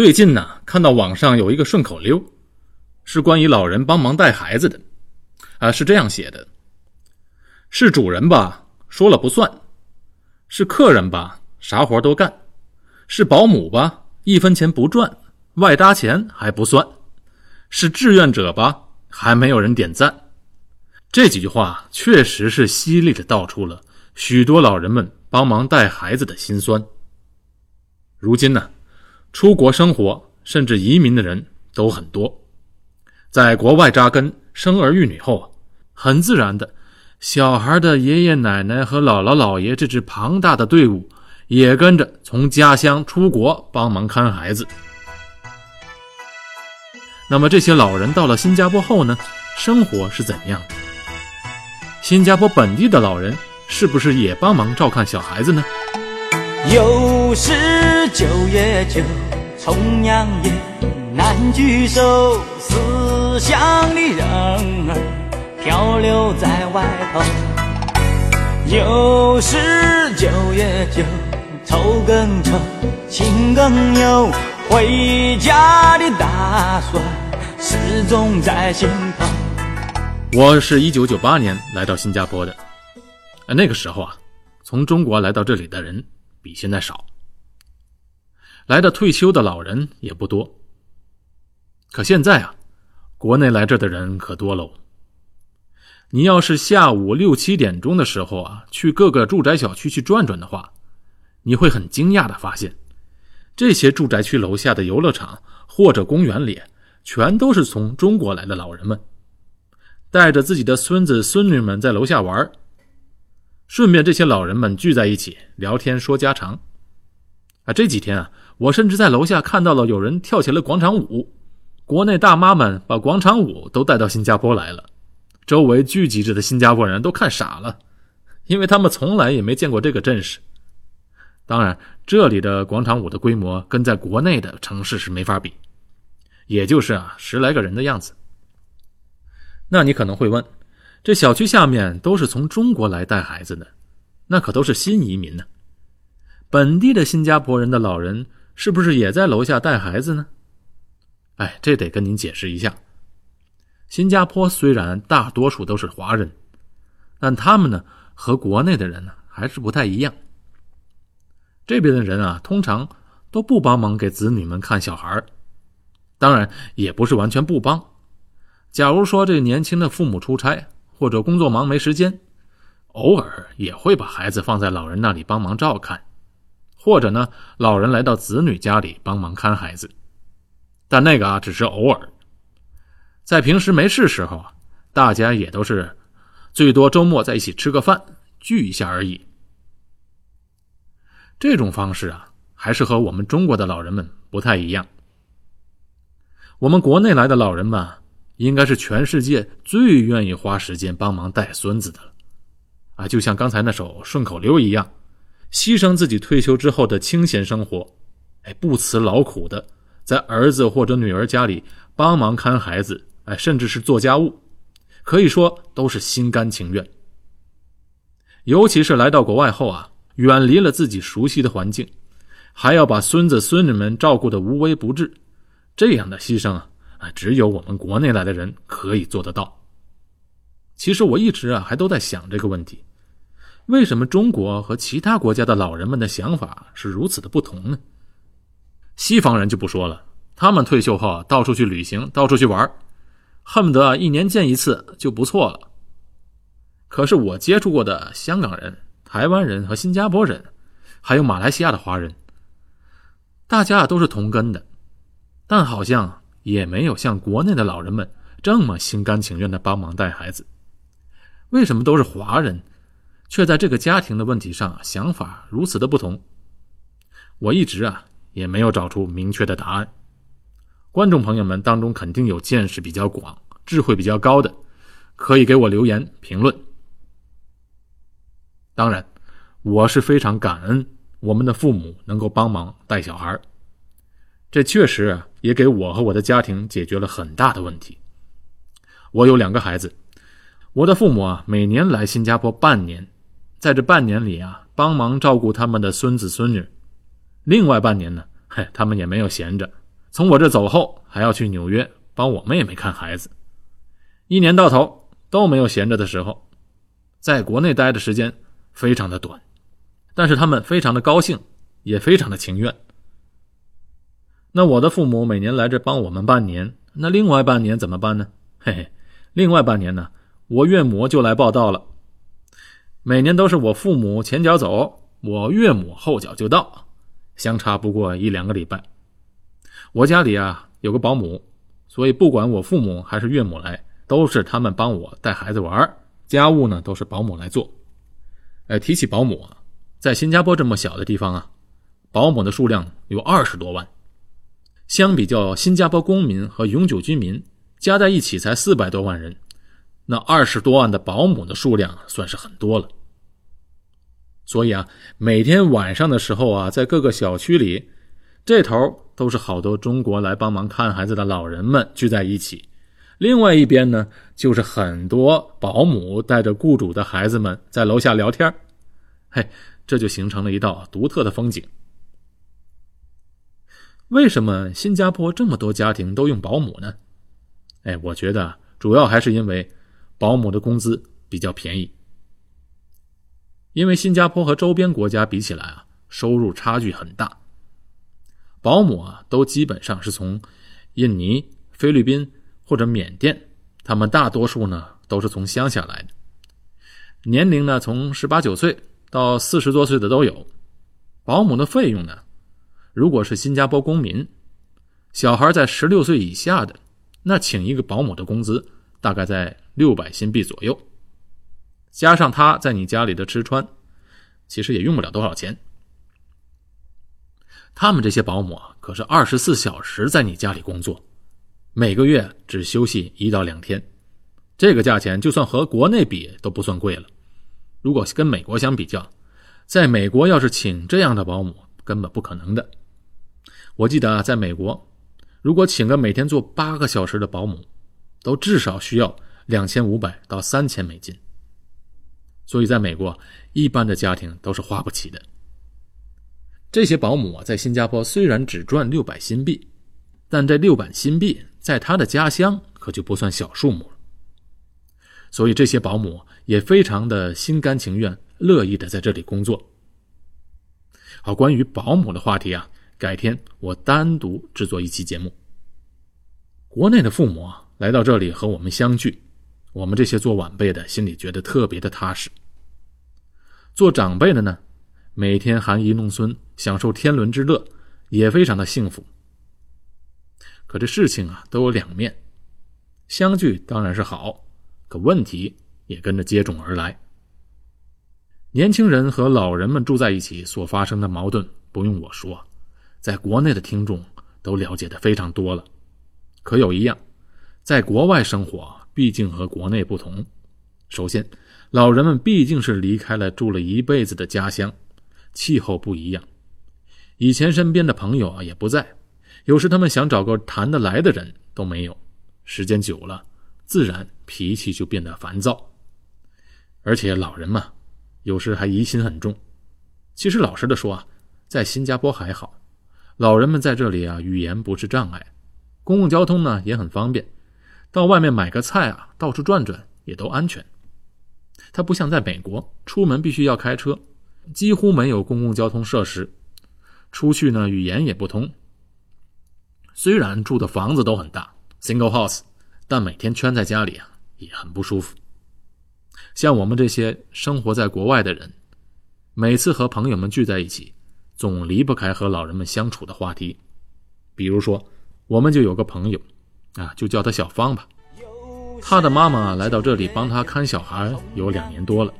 最近呢，看到网上有一个顺口溜，是关于老人帮忙带孩子的，啊，是这样写的：是主人吧，说了不算；是客人吧，啥活都干；是保姆吧，一分钱不赚，外搭钱还不算；是志愿者吧，还没有人点赞。这几句话确实是犀利的道出了许多老人们帮忙带孩子的辛酸。如今呢？出国生活甚至移民的人都很多，在国外扎根、生儿育女后，很自然的，小孩的爷爷奶奶和姥姥姥爷这支庞大的队伍也跟着从家乡出国帮忙看孩子。那么这些老人到了新加坡后呢？生活是怎样的？新加坡本地的老人是不是也帮忙照看小孩子呢？又是九月九，重阳夜，难聚首。思乡的人儿漂流在外头。又是九月九，愁更愁，情更忧。回家的打算始终在心头。我是一九九八年来到新加坡的，那个时候啊，从中国来到这里的人。比现在少，来的退休的老人也不多。可现在啊，国内来这的人可多喽。你要是下午六七点钟的时候啊，去各个住宅小区去转转的话，你会很惊讶的发现，这些住宅区楼下的游乐场或者公园里，全都是从中国来的老人们，带着自己的孙子孙女们在楼下玩顺便，这些老人们聚在一起聊天说家常。啊，这几天啊，我甚至在楼下看到了有人跳起了广场舞。国内大妈们把广场舞都带到新加坡来了，周围聚集着的新加坡人都看傻了，因为他们从来也没见过这个阵势。当然，这里的广场舞的规模跟在国内的城市是没法比，也就是啊十来个人的样子。那你可能会问？这小区下面都是从中国来带孩子的，那可都是新移民呢。本地的新加坡人的老人是不是也在楼下带孩子呢？哎，这得跟您解释一下。新加坡虽然大多数都是华人，但他们呢和国内的人呢还是不太一样。这边的人啊，通常都不帮忙给子女们看小孩当然也不是完全不帮。假如说这年轻的父母出差，或者工作忙没时间，偶尔也会把孩子放在老人那里帮忙照看，或者呢，老人来到子女家里帮忙看孩子，但那个啊只是偶尔，在平时没事时候啊，大家也都是最多周末在一起吃个饭聚一下而已。这种方式啊，还是和我们中国的老人们不太一样。我们国内来的老人们。应该是全世界最愿意花时间帮忙带孙子的了，啊，就像刚才那首顺口溜一样，牺牲自己退休之后的清闲生活，哎，不辞劳苦的在儿子或者女儿家里帮忙看孩子，哎，甚至是做家务，可以说都是心甘情愿。尤其是来到国外后啊，远离了自己熟悉的环境，还要把孙子孙女们照顾的无微不至，这样的牺牲啊。啊，只有我们国内来的人可以做得到。其实我一直啊还都在想这个问题：为什么中国和其他国家的老人们的想法是如此的不同呢？西方人就不说了，他们退休后到处去旅行，到处去玩，恨不得一年见一次就不错了。可是我接触过的香港人、台湾人和新加坡人，还有马来西亚的华人，大家都是同根的，但好像。也没有像国内的老人们这么心甘情愿的帮忙带孩子。为什么都是华人，却在这个家庭的问题上想法如此的不同？我一直啊也没有找出明确的答案。观众朋友们当中肯定有见识比较广、智慧比较高的，可以给我留言评论。当然，我是非常感恩我们的父母能够帮忙带小孩这确实也给我和我的家庭解决了很大的问题。我有两个孩子，我的父母啊，每年来新加坡半年，在这半年里啊，帮忙照顾他们的孙子孙女。另外半年呢，嘿，他们也没有闲着，从我这走后，还要去纽约帮我妹妹看孩子，一年到头都没有闲着的时候，在国内待的时间非常的短，但是他们非常的高兴，也非常的情愿。那我的父母每年来这帮我们半年，那另外半年怎么办呢？嘿嘿，另外半年呢，我岳母就来报道了。每年都是我父母前脚走，我岳母后脚就到，相差不过一两个礼拜。我家里啊有个保姆，所以不管我父母还是岳母来，都是他们帮我带孩子玩，家务呢都是保姆来做。哎，提起保姆啊，在新加坡这么小的地方啊，保姆的数量有二十多万。相比较新加坡公民和永久居民加在一起才四百多万人，那二十多万的保姆的数量算是很多了。所以啊，每天晚上的时候啊，在各个小区里，这头都是好多中国来帮忙看孩子的老人们聚在一起，另外一边呢，就是很多保姆带着雇主的孩子们在楼下聊天嘿，这就形成了一道独特的风景。为什么新加坡这么多家庭都用保姆呢？哎，我觉得主要还是因为保姆的工资比较便宜。因为新加坡和周边国家比起来啊，收入差距很大。保姆啊，都基本上是从印尼、菲律宾或者缅甸，他们大多数呢都是从乡下来的，年龄呢从十八九岁到四十多岁的都有。保姆的费用呢？如果是新加坡公民，小孩在十六岁以下的，那请一个保姆的工资大概在六百新币左右，加上他在你家里的吃穿，其实也用不了多少钱。他们这些保姆，可是二十四小时在你家里工作，每个月只休息一到两天，这个价钱就算和国内比都不算贵了。如果跟美国相比较，在美国要是请这样的保姆，根本不可能的。我记得，在美国，如果请个每天做八个小时的保姆，都至少需要两千五百到三千美金。所以，在美国，一般的家庭都是花不起的。这些保姆啊，在新加坡虽然只赚六百新币，但这六百新币在他的家乡可就不算小数目了。所以，这些保姆也非常的心甘情愿、乐意的在这里工作。好，关于保姆的话题啊。改天我单独制作一期节目。国内的父母啊，来到这里和我们相聚，我们这些做晚辈的心里觉得特别的踏实。做长辈的呢，每天含饴弄孙，享受天伦之乐，也非常的幸福。可这事情啊，都有两面，相聚当然是好，可问题也跟着接踵而来。年轻人和老人们住在一起所发生的矛盾，不用我说。在国内的听众都了解的非常多了，可有一样，在国外生活毕竟和国内不同。首先，老人们毕竟是离开了住了一辈子的家乡，气候不一样。以前身边的朋友啊也不在，有时他们想找个谈得来的人都没有。时间久了，自然脾气就变得烦躁。而且老人嘛，有时还疑心很重。其实老实的说啊，在新加坡还好。老人们在这里啊，语言不是障碍，公共交通呢也很方便，到外面买个菜啊，到处转转也都安全。它不像在美国，出门必须要开车，几乎没有公共交通设施，出去呢语言也不通。虽然住的房子都很大，single house，但每天圈在家里啊也很不舒服。像我们这些生活在国外的人，每次和朋友们聚在一起。总离不开和老人们相处的话题，比如说，我们就有个朋友，啊，就叫他小芳吧。他的妈妈来到这里帮他看小孩有两年多了。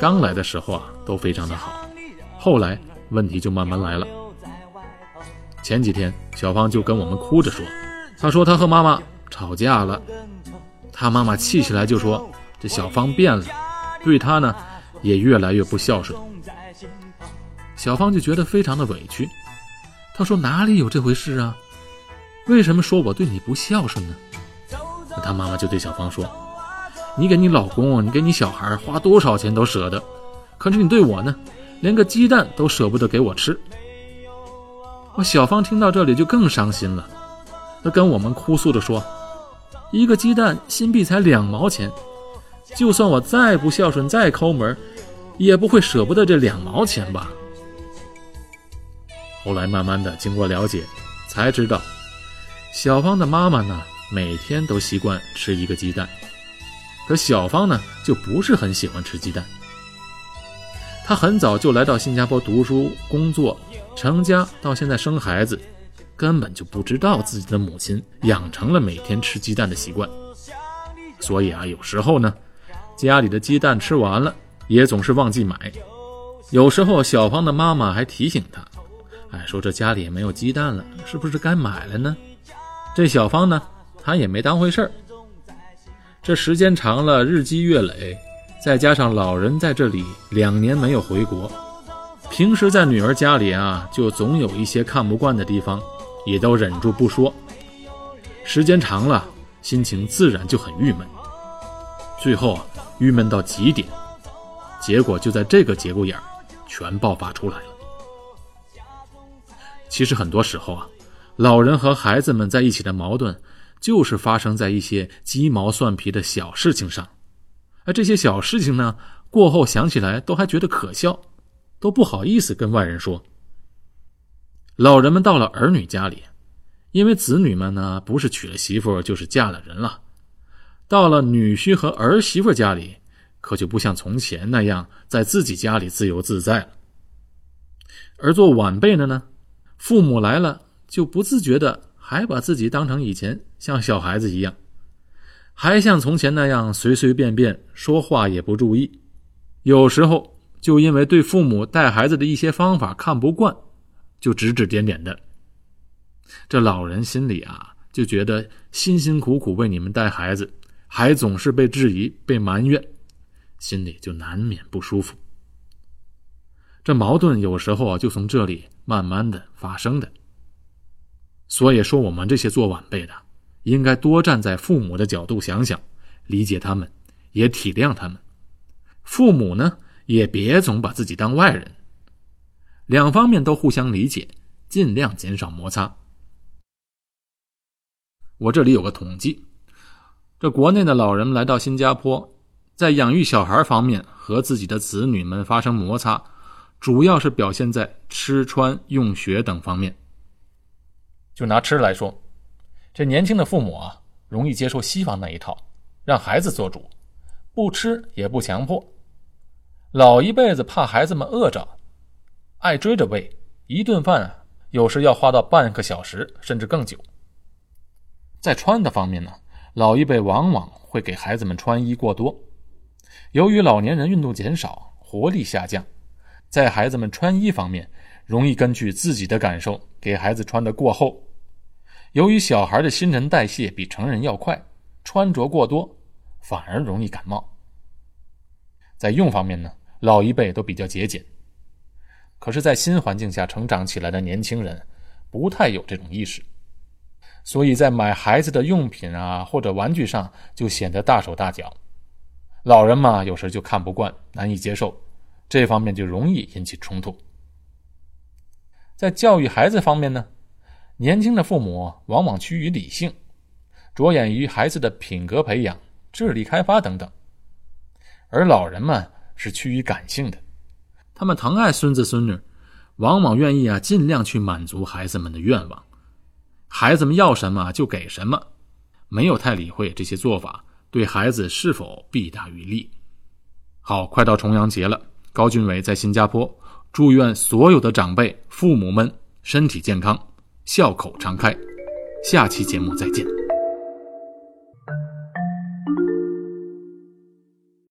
刚来的时候啊，都非常的好，后来问题就慢慢来了。前几天，小芳就跟我们哭着说，她说她和妈妈吵架了，她妈妈气起来就说这小芳变了，对她呢也越来越不孝顺。小芳就觉得非常的委屈，她说：“哪里有这回事啊？为什么说我对你不孝顺呢？”那她妈妈就对小芳说：“你给你老公，你给你小孩花多少钱都舍得，可是你对我呢，连个鸡蛋都舍不得给我吃。”我小芳听到这里就更伤心了，她跟我们哭诉着说：“一个鸡蛋新币才两毛钱，就算我再不孝顺、再抠门，也不会舍不得这两毛钱吧？”后来慢慢的经过了解，才知道，小芳的妈妈呢，每天都习惯吃一个鸡蛋，可小芳呢，就不是很喜欢吃鸡蛋。她很早就来到新加坡读书、工作、成家，到现在生孩子，根本就不知道自己的母亲养成了每天吃鸡蛋的习惯。所以啊，有时候呢，家里的鸡蛋吃完了，也总是忘记买。有时候小芳的妈妈还提醒她：“哎，说这家里也没有鸡蛋了，是不是该买了呢？”这小芳呢，她也没当回事儿。这时间长了，日积月累。再加上老人在这里两年没有回国，平时在女儿家里啊，就总有一些看不惯的地方，也都忍住不说。时间长了，心情自然就很郁闷。最后啊，郁闷到极点，结果就在这个节骨眼儿，全爆发出来了。其实很多时候啊，老人和孩子们在一起的矛盾，就是发生在一些鸡毛蒜皮的小事情上。而这些小事情呢，过后想起来都还觉得可笑，都不好意思跟外人说。老人们到了儿女家里，因为子女们呢不是娶了媳妇就是嫁了人了，到了女婿和儿媳妇家里，可就不像从前那样在自己家里自由自在了。而做晚辈的呢，父母来了就不自觉的还把自己当成以前像小孩子一样。还像从前那样随随便便说话也不注意，有时候就因为对父母带孩子的一些方法看不惯，就指指点点的。这老人心里啊就觉得辛辛苦苦为你们带孩子，还总是被质疑、被埋怨，心里就难免不舒服。这矛盾有时候啊就从这里慢慢的发生的。所以说，我们这些做晚辈的。应该多站在父母的角度想想，理解他们，也体谅他们。父母呢，也别总把自己当外人。两方面都互相理解，尽量减少摩擦。我这里有个统计，这国内的老人来到新加坡，在养育小孩方面和自己的子女们发生摩擦，主要是表现在吃穿用学等方面。就拿吃来说。这年轻的父母啊，容易接受西方那一套，让孩子做主，不吃也不强迫。老一辈子怕孩子们饿着，爱追着喂，一顿饭有时要花到半个小时甚至更久。在穿的方面呢，老一辈往往会给孩子们穿衣过多。由于老年人运动减少，活力下降，在孩子们穿衣方面，容易根据自己的感受给孩子穿的过厚。由于小孩的新陈代谢比成人要快，穿着过多反而容易感冒。在用方面呢，老一辈都比较节俭，可是，在新环境下成长起来的年轻人不太有这种意识，所以在买孩子的用品啊或者玩具上就显得大手大脚。老人嘛，有时就看不惯，难以接受，这方面就容易引起冲突。在教育孩子方面呢？年轻的父母往往趋于理性，着眼于孩子的品格培养、智力开发等等；而老人们是趋于感性的，他们疼爱孙子孙女，往往愿意啊尽量去满足孩子们的愿望，孩子们要什么就给什么，没有太理会这些做法对孩子是否弊大于利。好，快到重阳节了，高俊伟在新加坡，祝愿所有的长辈、父母们身体健康。笑口常开，下期节目再见。